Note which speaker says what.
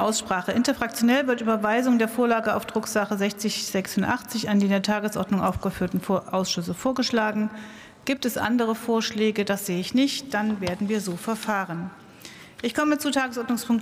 Speaker 1: Aussprache. Interfraktionell wird Überweisung der Vorlage auf Drucksache 6086 an die in der Tagesordnung aufgeführten Ausschüsse vorgeschlagen. Gibt es andere Vorschläge? Das sehe ich nicht. Dann werden wir so verfahren. Ich komme zu Tagesordnungspunkt